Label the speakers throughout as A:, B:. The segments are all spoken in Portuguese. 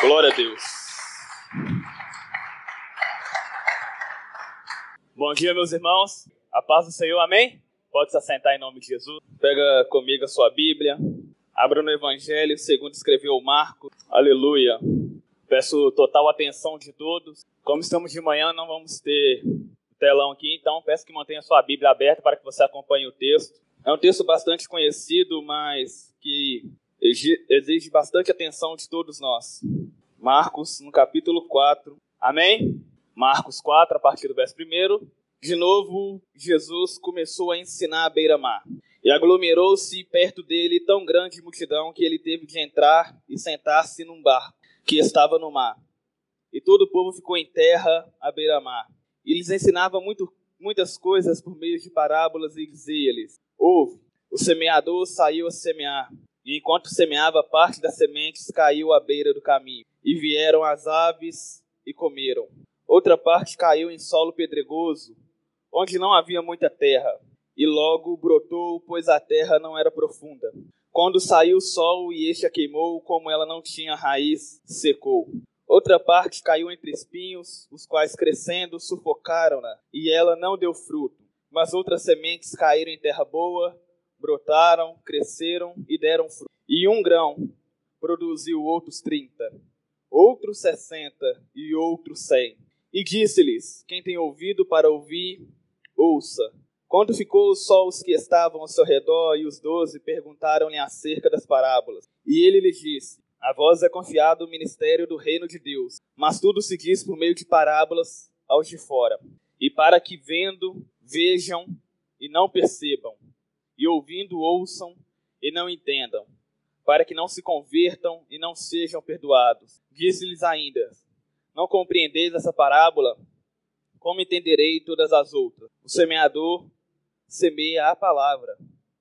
A: Glória a Deus. Bom dia, meus irmãos. A paz do Senhor, amém? Pode se assentar em nome de Jesus. Pega comigo a sua Bíblia. Abra no Evangelho segundo escreveu Marcos. Aleluia. Peço total atenção de todos. Como estamos de manhã, não vamos ter telão aqui, então peço que mantenha sua Bíblia aberta para que você acompanhe o texto. É um texto bastante conhecido, mas que exige bastante atenção de todos nós. Marcos, no capítulo 4. Amém? Marcos 4, a partir do verso 1. De novo, Jesus começou a ensinar à beira-mar. E aglomerou-se perto dele tão grande multidão que ele teve de entrar e sentar-se num barco que estava no mar. E todo o povo ficou em terra à beira-mar. E lhes ensinava muito, muitas coisas por meio de parábolas e dizia-lhes: Ouve, o semeador saiu a semear. E enquanto semeava, parte das sementes caiu à beira do caminho. E vieram as aves e comeram. Outra parte caiu em solo pedregoso, onde não havia muita terra. E logo brotou, pois a terra não era profunda. Quando saiu o sol e este a queimou, como ela não tinha raiz, secou. Outra parte caiu entre espinhos, os quais crescendo sufocaram-na, e ela não deu fruto. Mas outras sementes caíram em terra boa, brotaram, cresceram e deram fruto. E um grão produziu outros trinta, outros sessenta e outros cem. E disse-lhes: Quem tem ouvido para ouvir, ouça. Quando ficou só os que estavam ao seu redor e os doze perguntaram-lhe acerca das parábolas. E ele lhes disse: A vós é confiado o ministério do reino de Deus, mas tudo se diz por meio de parábolas aos de fora. E para que vendo, vejam e não percebam, e ouvindo ouçam e não entendam, para que não se convertam e não sejam perdoados. Disse-lhes ainda: Não compreendeis essa parábola? Como entenderei todas as outras? O semeador semeia a palavra.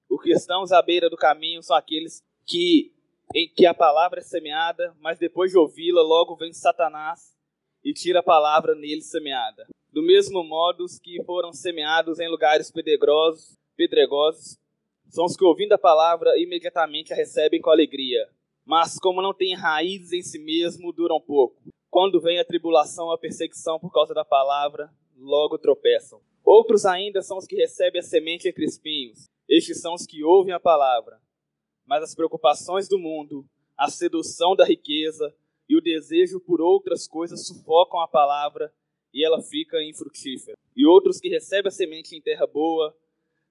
A: Os cristãos à beira do caminho são aqueles que em que a palavra é semeada, mas depois de ouvi-la, logo vem Satanás e tira a palavra nele semeada. Do mesmo modo, os que foram semeados em lugares pedregosos, pedregosos são os que, ouvindo a palavra, imediatamente a recebem com alegria. Mas, como não têm raízes em si mesmo, duram pouco. Quando vem a tribulação, a perseguição por causa da palavra, logo tropeçam. Outros ainda são os que recebem a semente entre espinhos. Estes são os que ouvem a palavra. Mas as preocupações do mundo, a sedução da riqueza e o desejo por outras coisas sufocam a palavra e ela fica infrutífera. E outros que recebem a semente em terra boa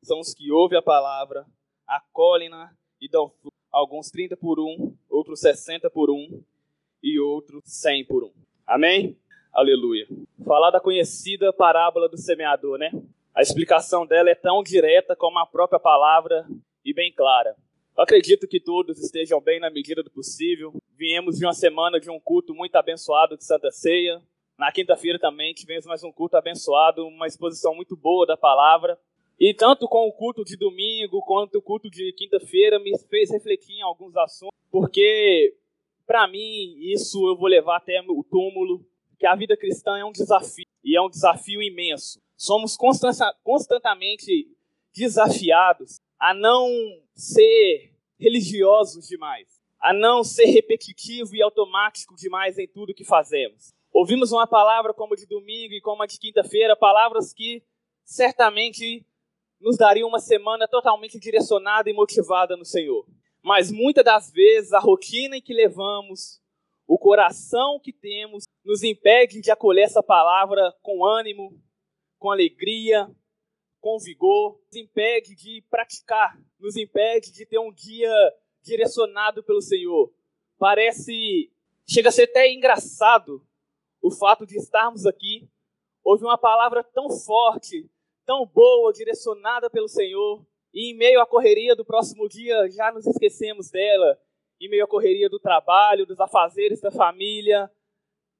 A: são os que ouvem a palavra, acolhem-na e dão fruto. Alguns 30 por um, outros 60 por um e outros 100 por um. Amém? Aleluia. Falar da conhecida parábola do semeador, né? A explicação dela é tão direta como a própria palavra e bem clara. Eu acredito que todos estejam bem na medida do possível. Viemos de uma semana de um culto muito abençoado de Santa Ceia. Na quinta-feira também tivemos mais um culto abençoado, uma exposição muito boa da palavra. E tanto com o culto de domingo quanto o culto de quinta-feira me fez refletir em alguns assuntos, porque para mim isso eu vou levar até o túmulo, que a vida cristã é um desafio e é um desafio imenso. Somos constantemente desafiados a não ser religiosos demais, a não ser repetitivo e automático demais em tudo que fazemos. Ouvimos uma palavra como a de domingo e como a de quinta-feira, palavras que certamente nos daria uma semana totalmente direcionada e motivada no Senhor. Mas muitas das vezes a rotina em que levamos, o coração que temos, nos impede de acolher essa palavra com ânimo, com alegria, com vigor, nos impede de praticar, nos impede de ter um dia direcionado pelo Senhor. Parece, chega a ser até engraçado o fato de estarmos aqui, ouvir uma palavra tão forte, tão boa, direcionada pelo Senhor, e em meio à correria do próximo dia já nos esquecemos dela, em meio à correria do trabalho, dos afazeres da família,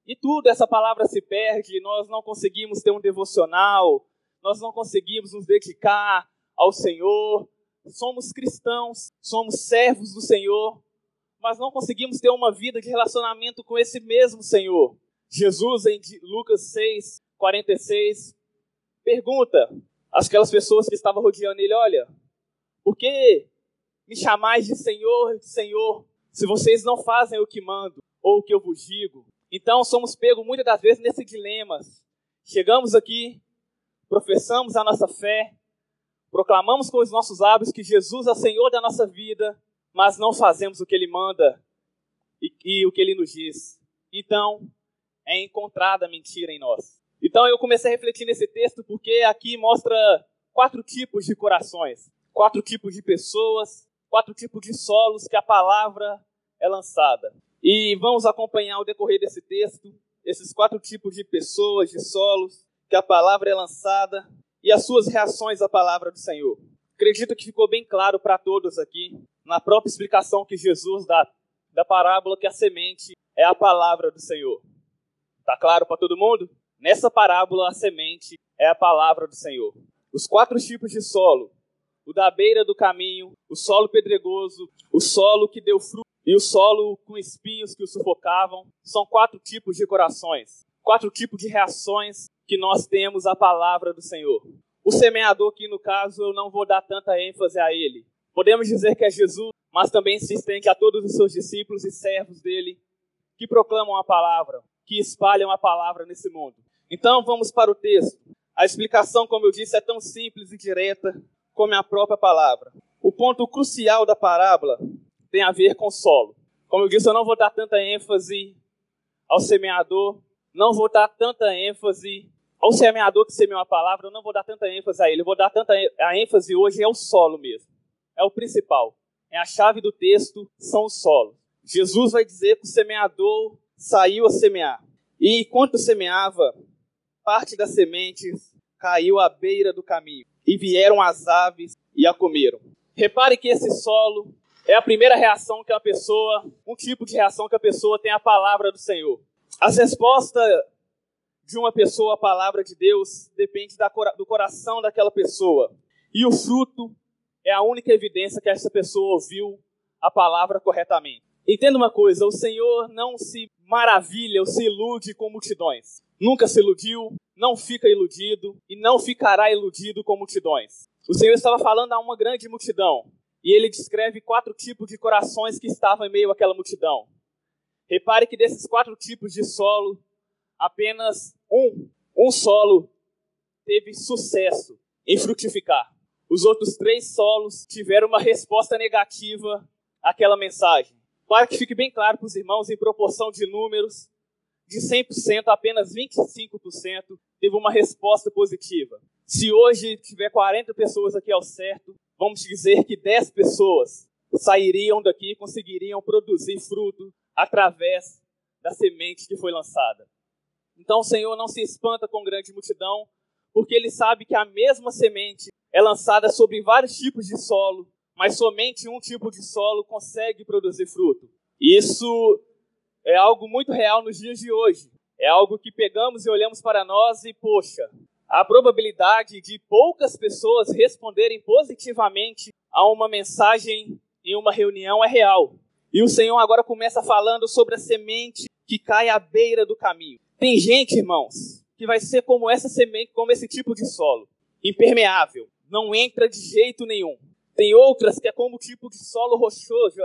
A: e tudo essa palavra se perde, nós não conseguimos ter um devocional, nós não conseguimos nos dedicar ao Senhor, somos cristãos, somos servos do Senhor, mas não conseguimos ter uma vida de relacionamento com esse mesmo Senhor. Jesus, em Lucas 6, 46, pergunta aquelas pessoas que estavam rodeando ele: Olha, por que me chamais de Senhor, de Senhor, se vocês não fazem o que mando? ou o que eu vos digo? Então somos pegos muitas das vezes nesse dilema. Chegamos aqui, professamos a nossa fé, proclamamos com os nossos lábios que Jesus é Senhor da nossa vida, mas não fazemos o que Ele manda e, e o que Ele nos diz. Então, é encontrada mentira em nós. Então eu comecei a refletir nesse texto porque aqui mostra quatro tipos de corações, quatro tipos de pessoas, quatro tipos de solos que a palavra é lançada. E vamos acompanhar o decorrer desse texto, esses quatro tipos de pessoas, de solos, que a palavra é lançada e as suas reações à palavra do Senhor. Acredito que ficou bem claro para todos aqui, na própria explicação que Jesus dá da parábola, que a semente é a palavra do Senhor. Tá claro para todo mundo? Nessa parábola, a semente é a palavra do Senhor. Os quatro tipos de solo: o da beira do caminho, o solo pedregoso, o solo que deu fruto e o solo com espinhos que o sufocavam. São quatro tipos de corações, quatro tipos de reações que nós temos à palavra do Senhor. O semeador, que no caso eu não vou dar tanta ênfase a ele. Podemos dizer que é Jesus, mas também se estende a todos os seus discípulos e servos dele que proclamam a palavra, que espalham a palavra nesse mundo. Então vamos para o texto. A explicação, como eu disse, é tão simples e direta como a própria palavra. O ponto crucial da parábola tem a ver com solo. Como eu disse, eu não vou dar tanta ênfase ao semeador, não vou dar tanta ênfase ao semeador que semeou a palavra, eu não vou dar tanta ênfase a ele, eu vou dar tanta a ênfase hoje é o solo mesmo. É o principal. É a chave do texto, são os solos. Jesus vai dizer que o semeador saiu a semear. E enquanto semeava, parte das sementes caiu à beira do caminho. E vieram as aves e a comeram. Repare que esse solo é a primeira reação que a pessoa, um tipo de reação que a pessoa tem à palavra do Senhor. As respostas de uma pessoa à palavra de Deus depende do coração daquela pessoa. E o fruto é a única evidência que essa pessoa ouviu a palavra corretamente. Entenda uma coisa: o Senhor não se maravilha ou se ilude com multidões. Nunca se iludiu, não fica iludido e não ficará iludido com multidões. O Senhor estava falando a uma grande multidão. E ele descreve quatro tipos de corações que estavam em meio àquela multidão. Repare que desses quatro tipos de solo, apenas um, um solo teve sucesso em frutificar. Os outros três solos tiveram uma resposta negativa àquela mensagem. Para que fique bem claro para os irmãos, em proporção de números, de 100%, apenas 25% teve uma resposta positiva. Se hoje tiver 40 pessoas aqui ao certo, vamos dizer que 10 pessoas sairiam daqui e conseguiriam produzir fruto através da semente que foi lançada. Então o Senhor não se espanta com grande multidão, porque ele sabe que a mesma semente é lançada sobre vários tipos de solo, mas somente um tipo de solo consegue produzir fruto. Isso é algo muito real nos dias de hoje. É algo que pegamos e olhamos para nós e, poxa, a probabilidade de poucas pessoas responderem positivamente a uma mensagem em uma reunião é real. E o Senhor agora começa falando sobre a semente que cai à beira do caminho. Tem gente, irmãos, que vai ser como essa semente, como esse tipo de solo, impermeável, não entra de jeito nenhum. Tem outras que é como tipo de solo rochoso,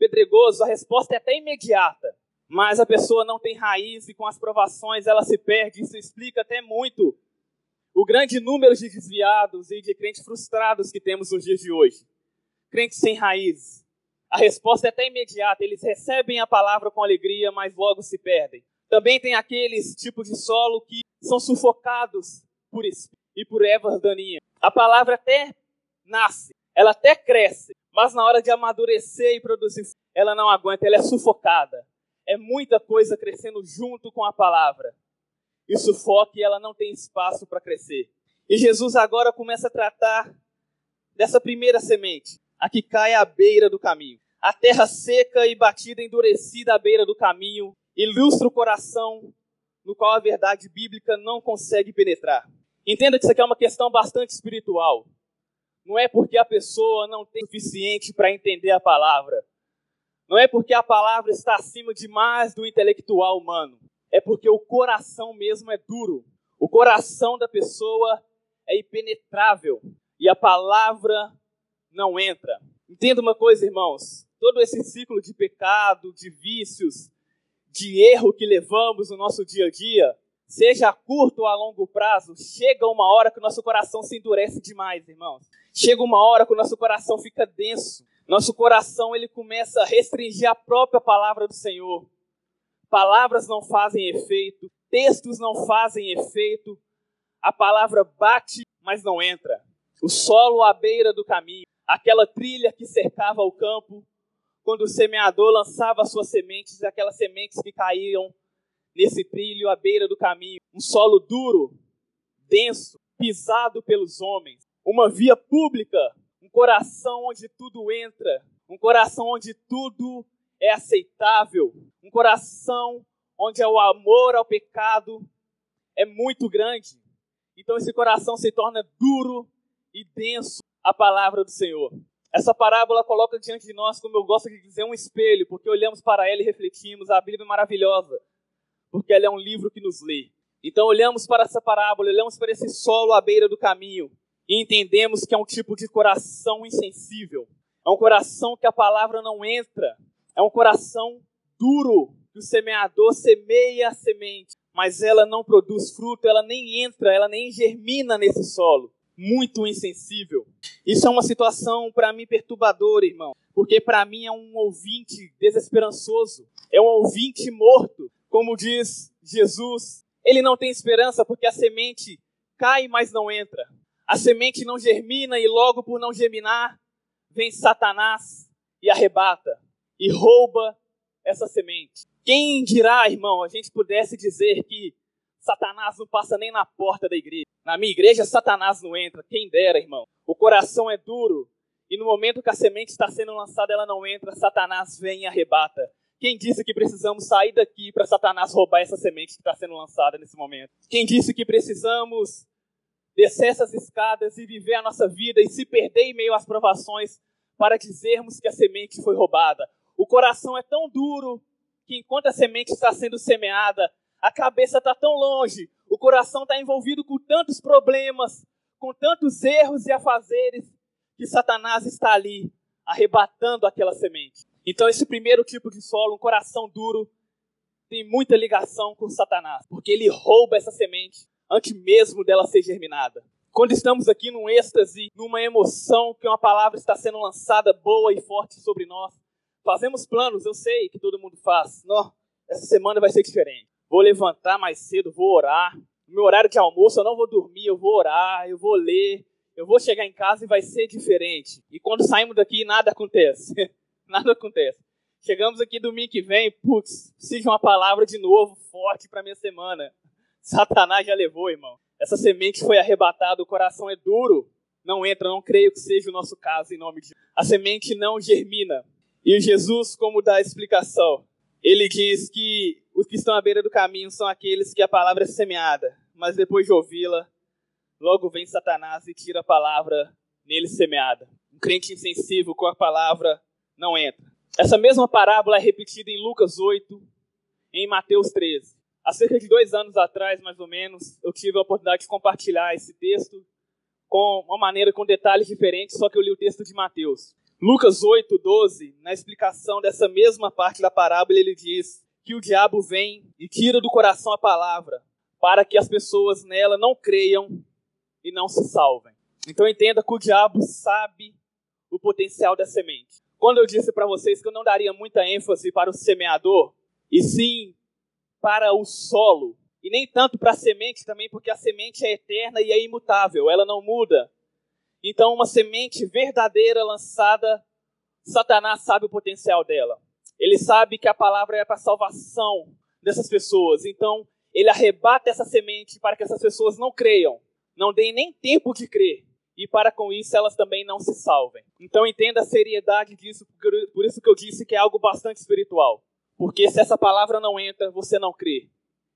A: pedregoso, a resposta é até imediata, mas a pessoa não tem raiz e com as provações ela se perde. Isso explica até muito o grande número de desviados e de crentes frustrados que temos nos dias de hoje. Crentes sem raiz. A resposta é até imediata, eles recebem a palavra com alegria, mas logo se perdem. Também tem aqueles tipos de solo que são sufocados por espírito e por ervas daninhas. A palavra até nasce, ela até cresce, mas na hora de amadurecer e produzir, ela não aguenta, ela é sufocada. É muita coisa crescendo junto com a palavra e sufoca e ela não tem espaço para crescer. E Jesus agora começa a tratar dessa primeira semente, a que cai à beira do caminho. A terra seca e batida, endurecida à beira do caminho, ilustra o coração no qual a verdade bíblica não consegue penetrar. Entenda que isso aqui é uma questão bastante espiritual. Não é porque a pessoa não tem suficiente para entender a palavra. Não é porque a palavra está acima demais do intelectual humano é porque o coração mesmo é duro. O coração da pessoa é impenetrável e a palavra não entra. Entenda uma coisa, irmãos: todo esse ciclo de pecado, de vícios de erro que levamos no nosso dia a dia, seja a curto ou a longo prazo, chega uma hora que o nosso coração se endurece demais, irmãos. Chega uma hora que o nosso coração fica denso. Nosso coração ele começa a restringir a própria palavra do Senhor. Palavras não fazem efeito, textos não fazem efeito. A palavra bate, mas não entra. O solo à beira do caminho, aquela trilha que cercava o campo, quando o semeador lançava suas sementes, aquelas sementes que caíam nesse trilho à beira do caminho, um solo duro, denso, pisado pelos homens, uma via pública, um coração onde tudo entra, um coração onde tudo é aceitável, um coração onde o amor ao pecado é muito grande. Então esse coração se torna duro e denso à palavra do Senhor. Essa parábola coloca diante de nós, como eu gosto de dizer, um espelho, porque olhamos para ela e refletimos. A Bíblia é maravilhosa, porque ela é um livro que nos lê. Então olhamos para essa parábola, olhamos para esse solo à beira do caminho e entendemos que é um tipo de coração insensível. É um coração que a palavra não entra. É um coração duro, que o semeador semeia a semente, mas ela não produz fruto, ela nem entra, ela nem germina nesse solo muito insensível. Isso é uma situação para mim perturbadora, irmão, porque para mim é um ouvinte desesperançoso, é um ouvinte morto, como diz Jesus. Ele não tem esperança porque a semente cai, mas não entra. A semente não germina e logo por não germinar, vem Satanás e arrebata e rouba essa semente. Quem dirá, irmão, a gente pudesse dizer que Satanás não passa nem na porta da igreja. Na minha igreja, Satanás não entra. Quem dera, irmão. O coração é duro. E no momento que a semente está sendo lançada, ela não entra. Satanás vem e arrebata. Quem disse que precisamos sair daqui para Satanás roubar essa semente que está sendo lançada nesse momento? Quem disse que precisamos descer essas escadas e viver a nossa vida e se perder em meio às provações para dizermos que a semente foi roubada? O coração é tão duro que enquanto a semente está sendo semeada, a cabeça está tão longe, o coração está envolvido com tantos problemas, com tantos erros e afazeres, que Satanás está ali arrebatando aquela semente. Então, esse primeiro tipo de solo, um coração duro, tem muita ligação com Satanás, porque ele rouba essa semente antes mesmo dela ser germinada. Quando estamos aqui num êxtase, numa emoção, que uma palavra está sendo lançada boa e forte sobre nós, fazemos planos, eu sei que todo mundo faz. Não, essa semana vai ser diferente vou levantar mais cedo, vou orar. No meu horário de almoço eu não vou dormir, eu vou orar, eu vou ler, eu vou chegar em casa e vai ser diferente. E quando saímos daqui, nada acontece. nada acontece. Chegamos aqui domingo que vem, putz, precisa uma palavra de novo forte para minha semana. Satanás já levou, irmão. Essa semente foi arrebatada, o coração é duro. Não entra, não creio que seja o nosso caso em nome de Jesus. A semente não germina. E Jesus, como dá a explicação, ele diz que os que estão à beira do caminho são aqueles que a palavra é semeada, mas depois de ouvi-la, logo vem Satanás e tira a palavra nele semeada. Um crente insensível com a palavra não entra. Essa mesma parábola é repetida em Lucas 8, em Mateus 13. Há cerca de dois anos atrás, mais ou menos, eu tive a oportunidade de compartilhar esse texto com uma maneira, com detalhes diferentes, só que eu li o texto de Mateus. Lucas 8, 12, na explicação dessa mesma parte da parábola, ele diz: que o diabo vem e tira do coração a palavra, para que as pessoas nela não creiam e não se salvem. Então entenda que o diabo sabe o potencial da semente. Quando eu disse para vocês que eu não daria muita ênfase para o semeador, e sim para o solo, e nem tanto para a semente também, porque a semente é eterna e é imutável, ela não muda. Então, uma semente verdadeira lançada, Satanás sabe o potencial dela. Ele sabe que a palavra é para a salvação dessas pessoas. Então, ele arrebata essa semente para que essas pessoas não creiam, não deem nem tempo de crer. E para com isso elas também não se salvem. Então entenda a seriedade disso, por isso que eu disse que é algo bastante espiritual. Porque se essa palavra não entra, você não crê.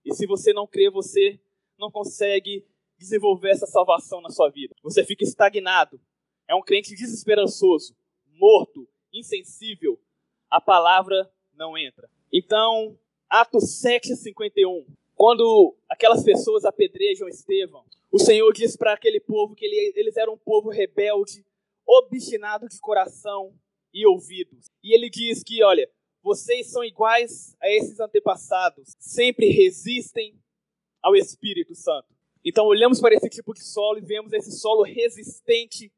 A: E se você não crê, você não consegue desenvolver essa salvação na sua vida. Você fica estagnado. É um crente desesperançoso, morto, insensível, a palavra não entra. Então, Atos 7,51. Quando aquelas pessoas apedrejam Estevão, o Senhor diz para aquele povo que ele, eles eram um povo rebelde, obstinado de coração e ouvidos. E ele diz que, olha, vocês são iguais a esses antepassados, sempre resistem ao Espírito Santo. Então olhamos para esse tipo de solo e vemos esse solo resistente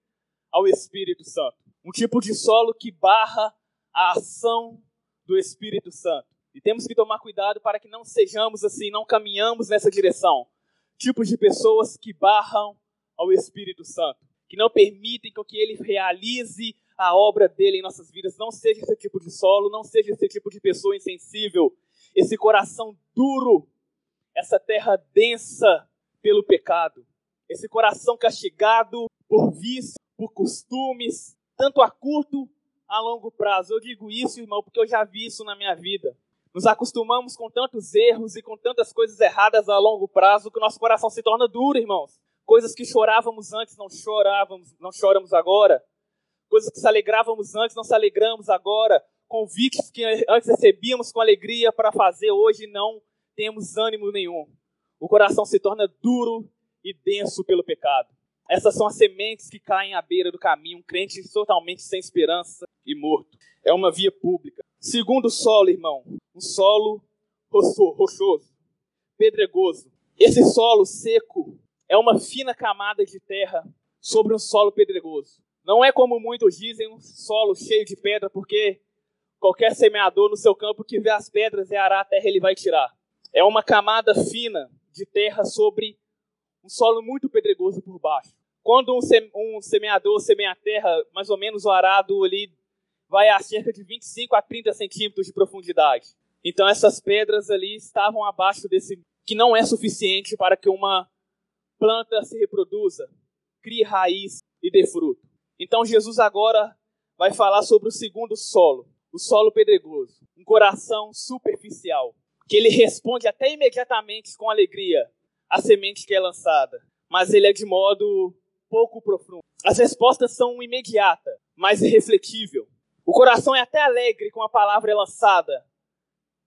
A: ao Espírito Santo. Um tipo de solo que barra a ação do Espírito Santo. E temos que tomar cuidado para que não sejamos assim, não caminhamos nessa direção. Tipos de pessoas que barram ao Espírito Santo, que não permitem que ele realize a obra dele em nossas vidas. Não seja esse tipo de solo, não seja esse tipo de pessoa insensível, esse coração duro, essa terra densa pelo pecado, esse coração castigado por vício, por costumes, tanto a curto a longo prazo. Eu digo isso, irmão, porque eu já vi isso na minha vida. Nos acostumamos com tantos erros e com tantas coisas erradas a longo prazo que o nosso coração se torna duro, irmãos. Coisas que chorávamos antes, não chorávamos, não choramos agora. Coisas que se alegrávamos antes, não se alegramos agora. Convites que antes recebíamos com alegria para fazer, hoje não temos ânimo nenhum. O coração se torna duro e denso pelo pecado. Essas são as sementes que caem à beira do caminho, um crente totalmente sem esperança e morto. É uma via pública. Segundo solo, irmão, um solo rochoso, pedregoso. Esse solo seco é uma fina camada de terra sobre um solo pedregoso. Não é como muitos dizem, um solo cheio de pedra, porque qualquer semeador no seu campo que vê as pedras e arar a terra, ele vai tirar. É uma camada fina de terra sobre um solo muito pedregoso por baixo. Quando um, semeador semeia a terra, mais ou menos o arado ali vai a cerca de 25 a 30 centímetros de profundidade. Então essas pedras ali estavam abaixo desse, que não é suficiente para que uma planta se reproduza, crie raiz e dê fruto. Então Jesus agora vai falar sobre o segundo solo, o solo pedregoso, um coração superficial, que ele responde até imediatamente com alegria a semente que é lançada, mas ele é de modo pouco profundo. As respostas são imediatas, mas irrefletível. O coração é até alegre com a palavra lançada,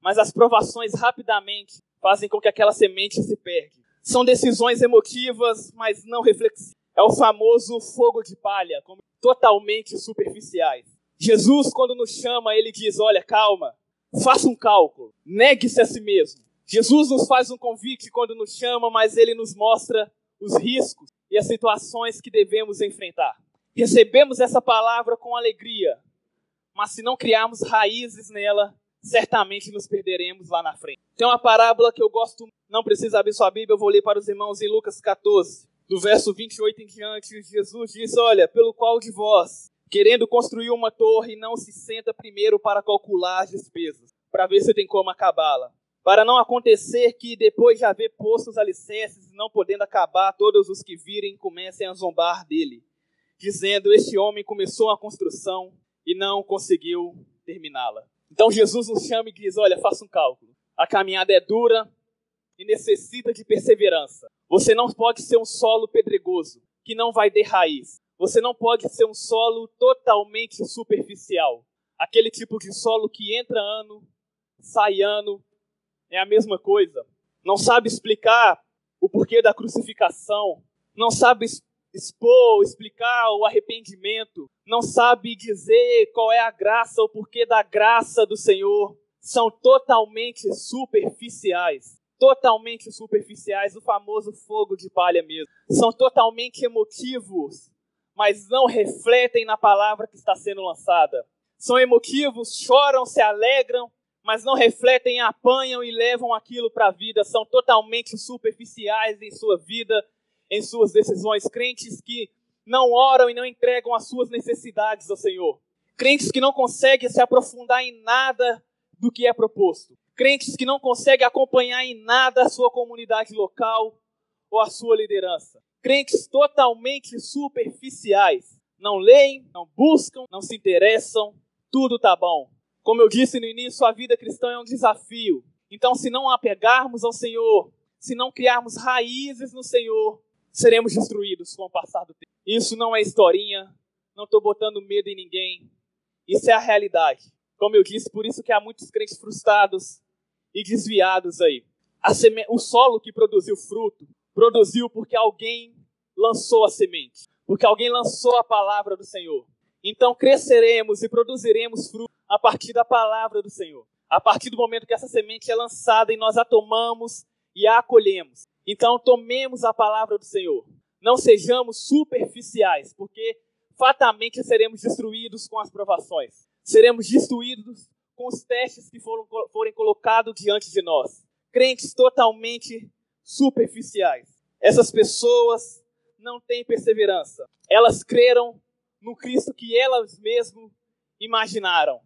A: mas as provações rapidamente fazem com que aquela semente se perca. São decisões emotivas, mas não reflexivas. É o famoso fogo de palha, totalmente superficiais. Jesus, quando nos chama, ele diz: Olha, calma, faça um cálculo, negue-se a si mesmo. Jesus nos faz um convite quando nos chama, mas ele nos mostra os riscos e as situações que devemos enfrentar. Recebemos essa palavra com alegria, mas se não criarmos raízes nela, certamente nos perderemos lá na frente. Tem uma parábola que eu gosto, não precisa abrir sua Bíblia, eu vou ler para os irmãos em Lucas 14, do verso 28 em diante. Jesus diz: Olha, pelo qual de vós, querendo construir uma torre, não se senta primeiro para calcular as despesas, para ver se tem como acabá-la para não acontecer que, depois de haver posto os alicerces, não podendo acabar, todos os que virem comecem a zombar dele, dizendo: Este homem começou a construção e não conseguiu terminá-la. Então Jesus nos chama e diz: Olha, faça um cálculo. A caminhada é dura e necessita de perseverança. Você não pode ser um solo pedregoso que não vai ter raiz. Você não pode ser um solo totalmente superficial. Aquele tipo de solo que entra ano, sai ano é a mesma coisa. Não sabe explicar o porquê da crucificação, não sabe expor, explicar o arrependimento, não sabe dizer qual é a graça, o porquê da graça do Senhor. São totalmente superficiais. Totalmente superficiais, o famoso fogo de palha mesmo. São totalmente emotivos, mas não refletem na palavra que está sendo lançada. São emotivos, choram, se alegram, mas não refletem, apanham e levam aquilo para a vida, são totalmente superficiais em sua vida, em suas decisões. Crentes que não oram e não entregam as suas necessidades ao Senhor. Crentes que não conseguem se aprofundar em nada do que é proposto. Crentes que não conseguem acompanhar em nada a sua comunidade local ou a sua liderança. Crentes totalmente superficiais. Não leem, não buscam, não se interessam, tudo tá bom. Como eu disse no início, a vida cristã é um desafio. Então, se não apegarmos ao Senhor, se não criarmos raízes no Senhor, seremos destruídos com o passar do tempo. Isso não é historinha, não estou botando medo em ninguém. Isso é a realidade. Como eu disse, por isso que há muitos crentes frustrados e desviados aí. Seme... O solo que produziu fruto, produziu porque alguém lançou a semente, porque alguém lançou a palavra do Senhor. Então cresceremos e produziremos fruto a partir da palavra do Senhor. A partir do momento que essa semente é lançada e nós a tomamos e a acolhemos. Então, tomemos a palavra do Senhor. Não sejamos superficiais, porque fatamente seremos destruídos com as provações. Seremos destruídos com os testes que foram, forem colocados diante de nós. Crentes totalmente superficiais. Essas pessoas não têm perseverança. Elas creram no Cristo que elas mesmas imaginaram.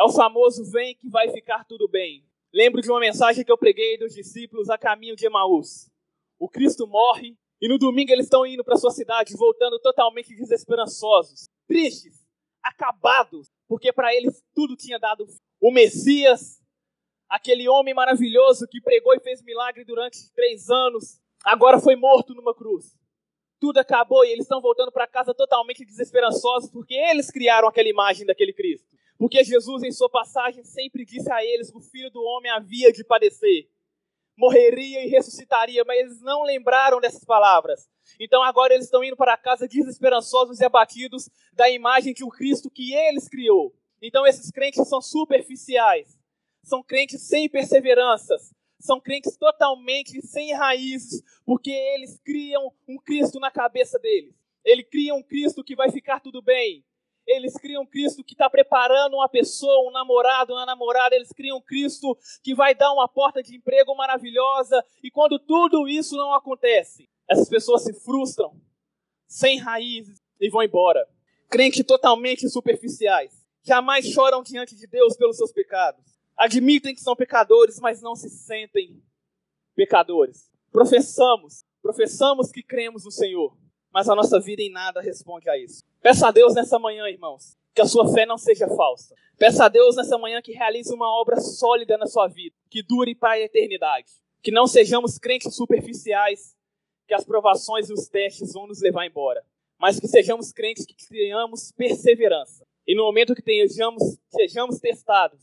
A: É o famoso vem que vai ficar tudo bem. Lembro de uma mensagem que eu preguei dos discípulos a caminho de Emaús. O Cristo morre e no domingo eles estão indo para sua cidade, voltando totalmente desesperançosos, tristes, acabados, porque para eles tudo tinha dado. O Messias, aquele homem maravilhoso que pregou e fez milagre durante três anos, agora foi morto numa cruz. Tudo acabou e eles estão voltando para casa totalmente desesperançosos, porque eles criaram aquela imagem daquele Cristo. Porque Jesus, em sua passagem, sempre disse a eles que o filho do homem havia de padecer morreria e ressuscitaria, mas eles não lembraram dessas palavras. Então agora eles estão indo para casa desesperançosos e abatidos da imagem de um Cristo que eles criou. Então esses crentes são superficiais, são crentes sem perseveranças, são crentes totalmente sem raízes, porque eles criam um Cristo na cabeça deles. Ele cria um Cristo que vai ficar tudo bem eles criam Cristo que está preparando uma pessoa, um namorado, uma namorada, eles criam Cristo que vai dar uma porta de emprego maravilhosa, e quando tudo isso não acontece, essas pessoas se frustram, sem raízes, e vão embora. Crentes totalmente superficiais, jamais choram diante de Deus pelos seus pecados, admitem que são pecadores, mas não se sentem pecadores. Professamos, professamos que cremos no Senhor, mas a nossa vida em nada responde a isso. Peça a Deus nessa manhã, irmãos, que a sua fé não seja falsa. Peça a Deus nessa manhã que realize uma obra sólida na sua vida, que dure para a eternidade. Que não sejamos crentes superficiais, que as provações e os testes vão nos levar embora, mas que sejamos crentes que tenhamos perseverança. E no momento que tenhamos, sejamos testados,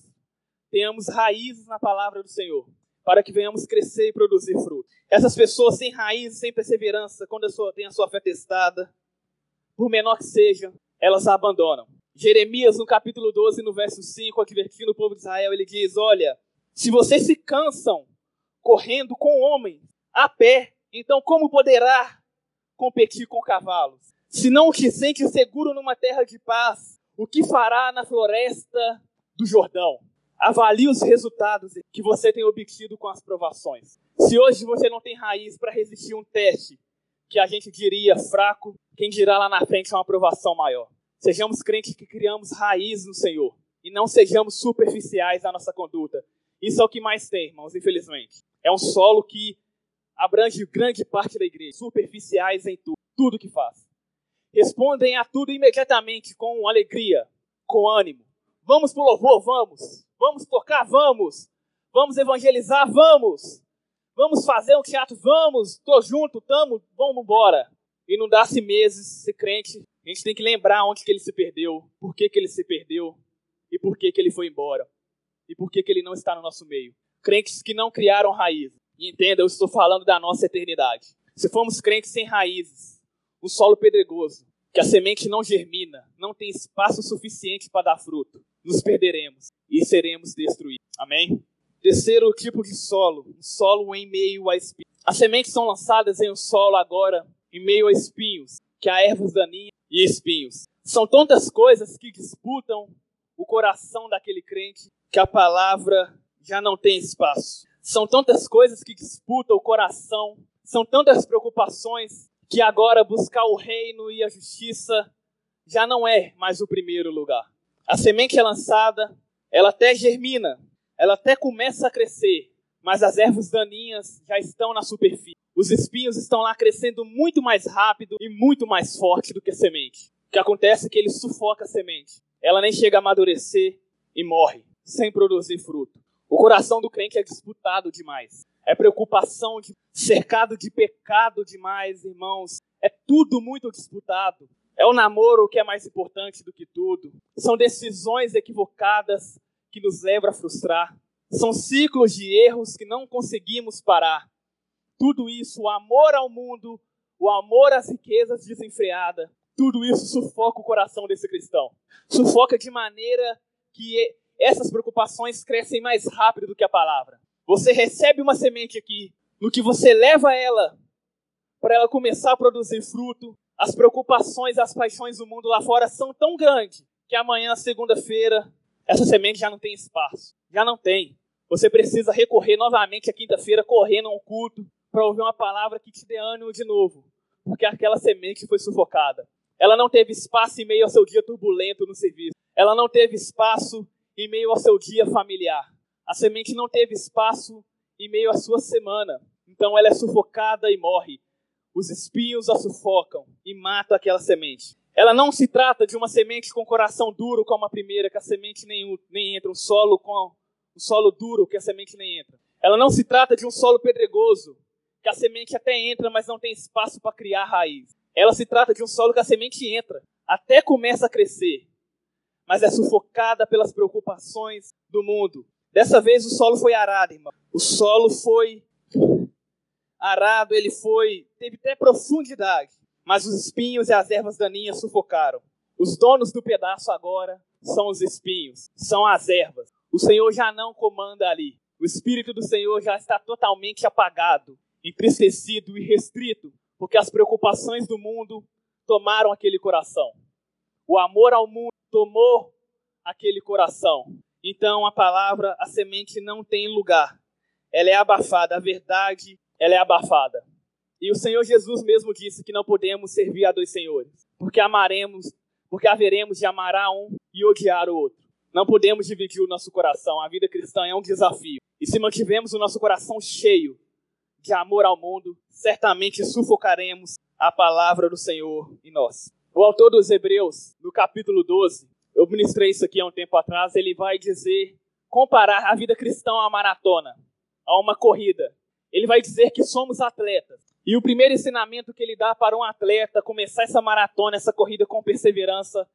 A: tenhamos raízes na palavra do Senhor, para que venhamos crescer e produzir fruto. Essas pessoas sem raízes, sem perseverança, quando a sua, tem a sua fé testada, por menor que seja, elas a abandonam. Jeremias, no capítulo 12, no verso 5, advertindo o povo de Israel, ele diz: Olha, se vocês se cansam correndo com homens a pé, então como poderá competir com cavalos? Se não te sente seguro numa terra de paz, o que fará na floresta do Jordão? Avalie os resultados que você tem obtido com as provações. Se hoje você não tem raiz para resistir um teste que a gente diria fraco, quem dirá lá na frente é uma aprovação maior. Sejamos crentes que criamos raiz no Senhor e não sejamos superficiais na nossa conduta. Isso é o que mais tem, irmãos, infelizmente. É um solo que abrange grande parte da igreja, superficiais em tudo, tudo que faz. Respondem a tudo imediatamente com alegria, com ânimo. Vamos pro louvor, vamos. Vamos tocar, vamos. Vamos evangelizar, vamos. Vamos fazer um teatro, vamos. Tô junto, tamo, vamos embora e não dá-se meses ser crente, a gente tem que lembrar onde que ele se perdeu, por que, que ele se perdeu e por que, que ele foi embora e por que, que ele não está no nosso meio. Crentes que não criaram raízes. E entenda, eu estou falando da nossa eternidade. Se formos crentes sem raízes, o solo pedregoso, que a semente não germina, não tem espaço suficiente para dar fruto, nos perderemos e seremos destruídos. Amém? Terceiro tipo de solo, um solo em meio a espinhos. As sementes são lançadas em um solo agora em meio a espinhos, que há ervas daninhas e espinhos. São tantas coisas que disputam o coração daquele crente que a palavra já não tem espaço. São tantas coisas que disputam o coração, são tantas preocupações que agora buscar o reino e a justiça já não é mais o primeiro lugar. A semente é lançada, ela até germina, ela até começa a crescer, mas as ervas daninhas já estão na superfície. Os espinhos estão lá crescendo muito mais rápido e muito mais forte do que a semente. O que acontece é que ele sufoca a semente. Ela nem chega a amadurecer e morre, sem produzir fruto. O coração do crente é disputado demais. É preocupação de, cercado de pecado demais, irmãos. É tudo muito disputado. É o namoro que é mais importante do que tudo. São decisões equivocadas que nos levam a frustrar. São ciclos de erros que não conseguimos parar tudo isso, o amor ao mundo, o amor às riquezas desenfreada, tudo isso sufoca o coração desse cristão. Sufoca de maneira que essas preocupações crescem mais rápido do que a palavra. Você recebe uma semente aqui, no que você leva ela para ela começar a produzir fruto, as preocupações, as paixões do mundo lá fora são tão grandes que amanhã, segunda-feira, essa semente já não tem espaço. Já não tem. Você precisa recorrer novamente à quinta-feira, correndo a um culto, para ouvir uma palavra que te dê ânimo de novo. Porque aquela semente foi sufocada. Ela não teve espaço em meio ao seu dia turbulento no serviço. Ela não teve espaço em meio ao seu dia familiar. A semente não teve espaço em meio à sua semana. Então ela é sufocada e morre. Os espinhos a sufocam e matam aquela semente. Ela não se trata de uma semente com coração duro como a primeira, que a semente nem, nem entra, um solo com um solo duro que a semente nem entra. Ela não se trata de um solo pedregoso, que a semente até entra, mas não tem espaço para criar raiz. Ela se trata de um solo que a semente entra, até começa a crescer, mas é sufocada pelas preocupações do mundo. Dessa vez o solo foi arado, irmão. O solo foi arado, ele foi, teve até profundidade, mas os espinhos e as ervas daninhas sufocaram. Os donos do pedaço agora são os espinhos, são as ervas. O Senhor já não comanda ali. O Espírito do Senhor já está totalmente apagado, entristecido e restrito, porque as preocupações do mundo tomaram aquele coração. O amor ao mundo tomou aquele coração. Então a palavra, a semente não tem lugar. Ela é abafada, a verdade ela é abafada. E o Senhor Jesus mesmo disse que não podemos servir a dois senhores, porque amaremos, porque haveremos de amar a um e odiar o outro. Não podemos dividir o nosso coração. A vida cristã é um desafio. E se mantivermos o nosso coração cheio de amor ao mundo, certamente sufocaremos a palavra do Senhor em nós. O autor dos Hebreus, no capítulo 12, eu ministrei isso aqui há um tempo atrás, ele vai dizer, comparar a vida cristã a uma maratona, a uma corrida ele vai dizer que somos atletas. E o primeiro ensinamento que ele dá para um atleta começar essa maratona, essa corrida com perseverança,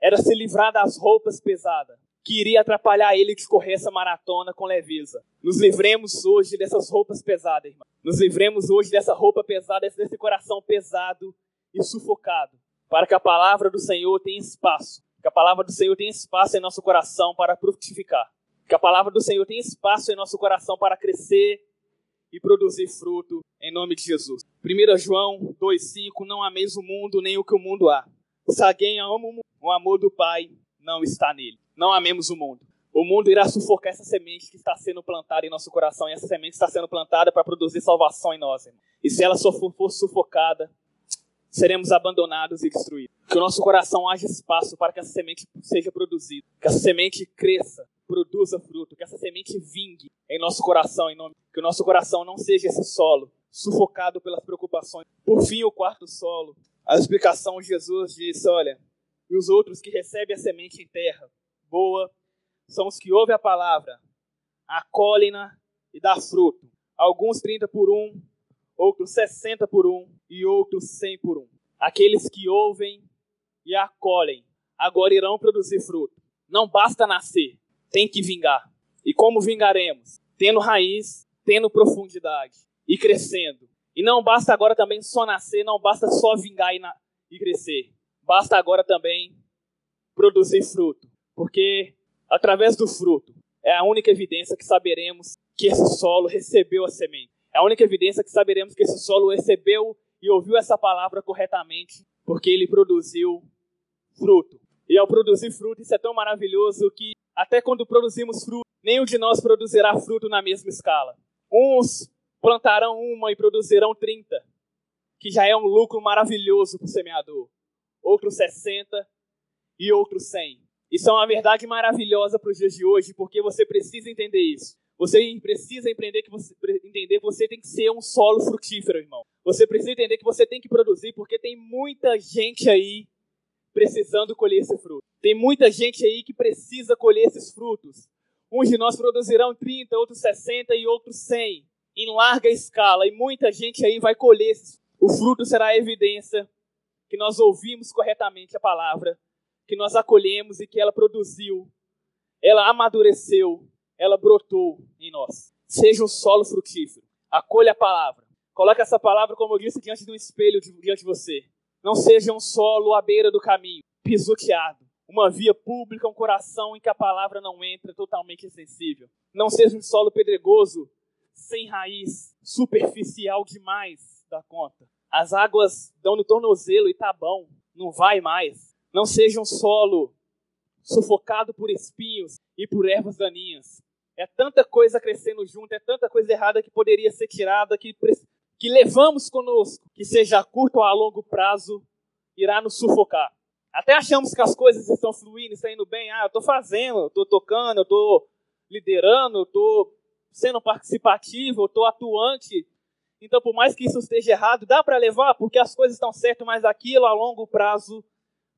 A: era se livrar das roupas pesadas, que iria atrapalhar ele de correr essa maratona com leveza. Nos livremos hoje dessas roupas pesadas, irmão. Nos livremos hoje dessa roupa pesada, desse coração pesado e sufocado, para que a palavra do Senhor tenha espaço, que a palavra do Senhor tenha espaço em nosso coração para frutificar, que a palavra do Senhor tenha espaço em nosso coração para crescer e produzir fruto em nome de Jesus. 1 João 2,5: Não ameis o mundo, nem o que o mundo há. Se alguém ama o mundo, o amor do Pai não está nele. Não amemos o mundo. O mundo irá sufocar essa semente que está sendo plantada em nosso coração, e essa semente está sendo plantada para produzir salvação em nós. Irmão. E se ela só for, sufocada, seremos abandonados e destruídos. Que o nosso coração haja espaço para que essa semente seja produzida, que essa semente cresça, produza fruto, que essa semente vingue em nosso coração, em nome, que o nosso coração não seja esse solo sufocado pelas preocupações. Por fim, o quarto solo, a explicação Jesus disse, olha, e os outros que recebem a semente em terra boa são os que ouvem a palavra, acolhem-na e dá fruto. Alguns 30 por um, outros 60 por um e outros 100 por um. Aqueles que ouvem e acolhem agora irão produzir fruto. Não basta nascer, tem que vingar. E como vingaremos? Tendo raiz, tendo profundidade e crescendo. E não basta agora também só nascer, não basta só vingar e, na... e crescer. Basta agora também produzir fruto. Porque através do fruto é a única evidência que saberemos que esse solo recebeu a semente. É a única evidência que saberemos que esse solo recebeu e ouviu essa palavra corretamente, porque ele produziu fruto. E ao produzir fruto, isso é tão maravilhoso que até quando produzimos fruto, nenhum de nós produzirá fruto na mesma escala. Uns plantarão uma e produzirão 30, que já é um lucro maravilhoso para o semeador. Outros 60 e outros 100. Isso é uma verdade maravilhosa para os dias de hoje, porque você precisa entender isso. Você precisa entender que você, entender que você tem que ser um solo frutífero, irmão. Você precisa entender que você tem que produzir, porque tem muita gente aí precisando colher esse fruto. Tem muita gente aí que precisa colher esses frutos. Uns de nós produzirão 30, outros 60 e outros 100, em larga escala. E muita gente aí vai colher esses. O fruto será a evidência que nós ouvimos corretamente a palavra, que nós acolhemos e que ela produziu, ela amadureceu, ela brotou em nós. Seja um solo frutífero. Acolha a palavra. Coloque essa palavra, como eu disse, diante de um espelho diante de você. Não seja um solo à beira do caminho, pisoteado. uma via pública, um coração em que a palavra não entra totalmente sensível. Não seja um solo pedregoso, sem raiz, superficial demais da conta. As águas dão no tornozelo e tá bom, não vai mais. Não seja um solo sufocado por espinhos e por ervas daninhas. É tanta coisa crescendo junto, é tanta coisa errada que poderia ser tirada, que, que levamos conosco, que seja a curto ou a longo prazo, irá nos sufocar. Até achamos que as coisas estão fluindo, estão indo bem. Ah, eu estou fazendo, eu estou tocando, eu estou liderando, eu estou sendo participativo, eu estou atuante. Então, por mais que isso esteja errado, dá para levar, porque as coisas estão certas, mas aquilo a longo prazo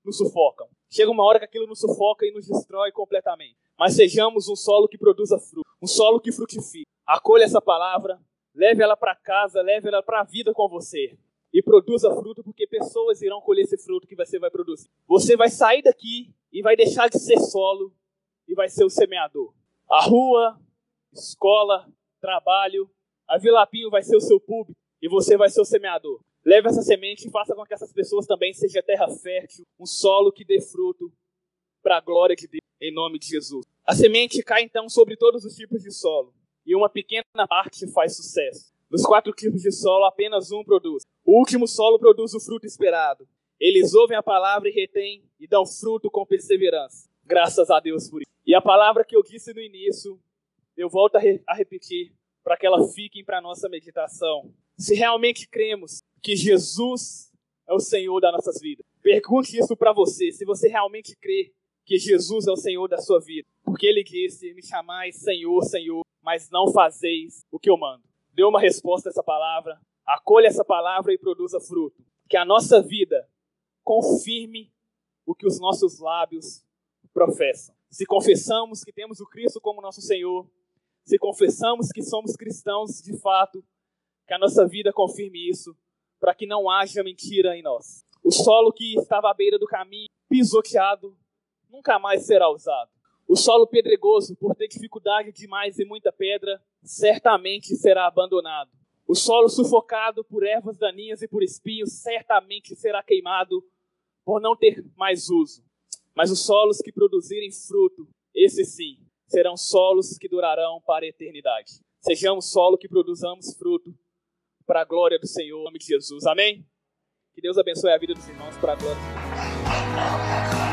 A: nos sufocam. Chega uma hora que aquilo nos sufoca e nos destrói completamente. Mas sejamos um solo que produza fruto, um solo que frutifique. Acolha essa palavra, leve ela para casa, leve ela para a vida com você e produza fruto, porque pessoas irão colher esse fruto que você vai produzir. Você vai sair daqui e vai deixar de ser solo e vai ser o semeador. A rua, escola, trabalho, a Vila Pinho vai ser o seu público e você vai ser o semeador. Leve essa semente e faça com que essas pessoas também sejam terra fértil, um solo que dê fruto para a glória de Deus, em nome de Jesus. A semente cai então sobre todos os tipos de solo e uma pequena parte faz sucesso. Dos quatro tipos de solo, apenas um produz. O último solo produz o fruto esperado. Eles ouvem a palavra e retêm e dão fruto com perseverança. Graças a Deus por isso. E a palavra que eu disse no início, eu volto a, re a repetir para que ela fique para nossa meditação. Se realmente cremos que Jesus é o Senhor das nossas vidas, pergunte isso para você. Se você realmente crê que Jesus é o Senhor da sua vida, porque Ele disse: Me chamais Senhor, Senhor, mas não fazeis o que eu mando dê uma resposta a essa palavra, acolha essa palavra e produza fruto. Que a nossa vida confirme o que os nossos lábios professam. Se confessamos que temos o Cristo como nosso Senhor, se confessamos que somos cristãos de fato, que a nossa vida confirme isso, para que não haja mentira em nós. O solo que estava à beira do caminho, pisoteado, nunca mais será usado. O solo pedregoso, por ter dificuldade demais e muita pedra, certamente será abandonado. O solo sufocado por ervas daninhas e por espinhos certamente será queimado por não ter mais uso. Mas os solos que produzirem fruto, esses sim, serão solos que durarão para a eternidade. Sejamos solo que produzamos fruto para a glória do Senhor, em nome de Jesus. Amém? Que Deus abençoe a vida dos irmãos para a glória de Deus.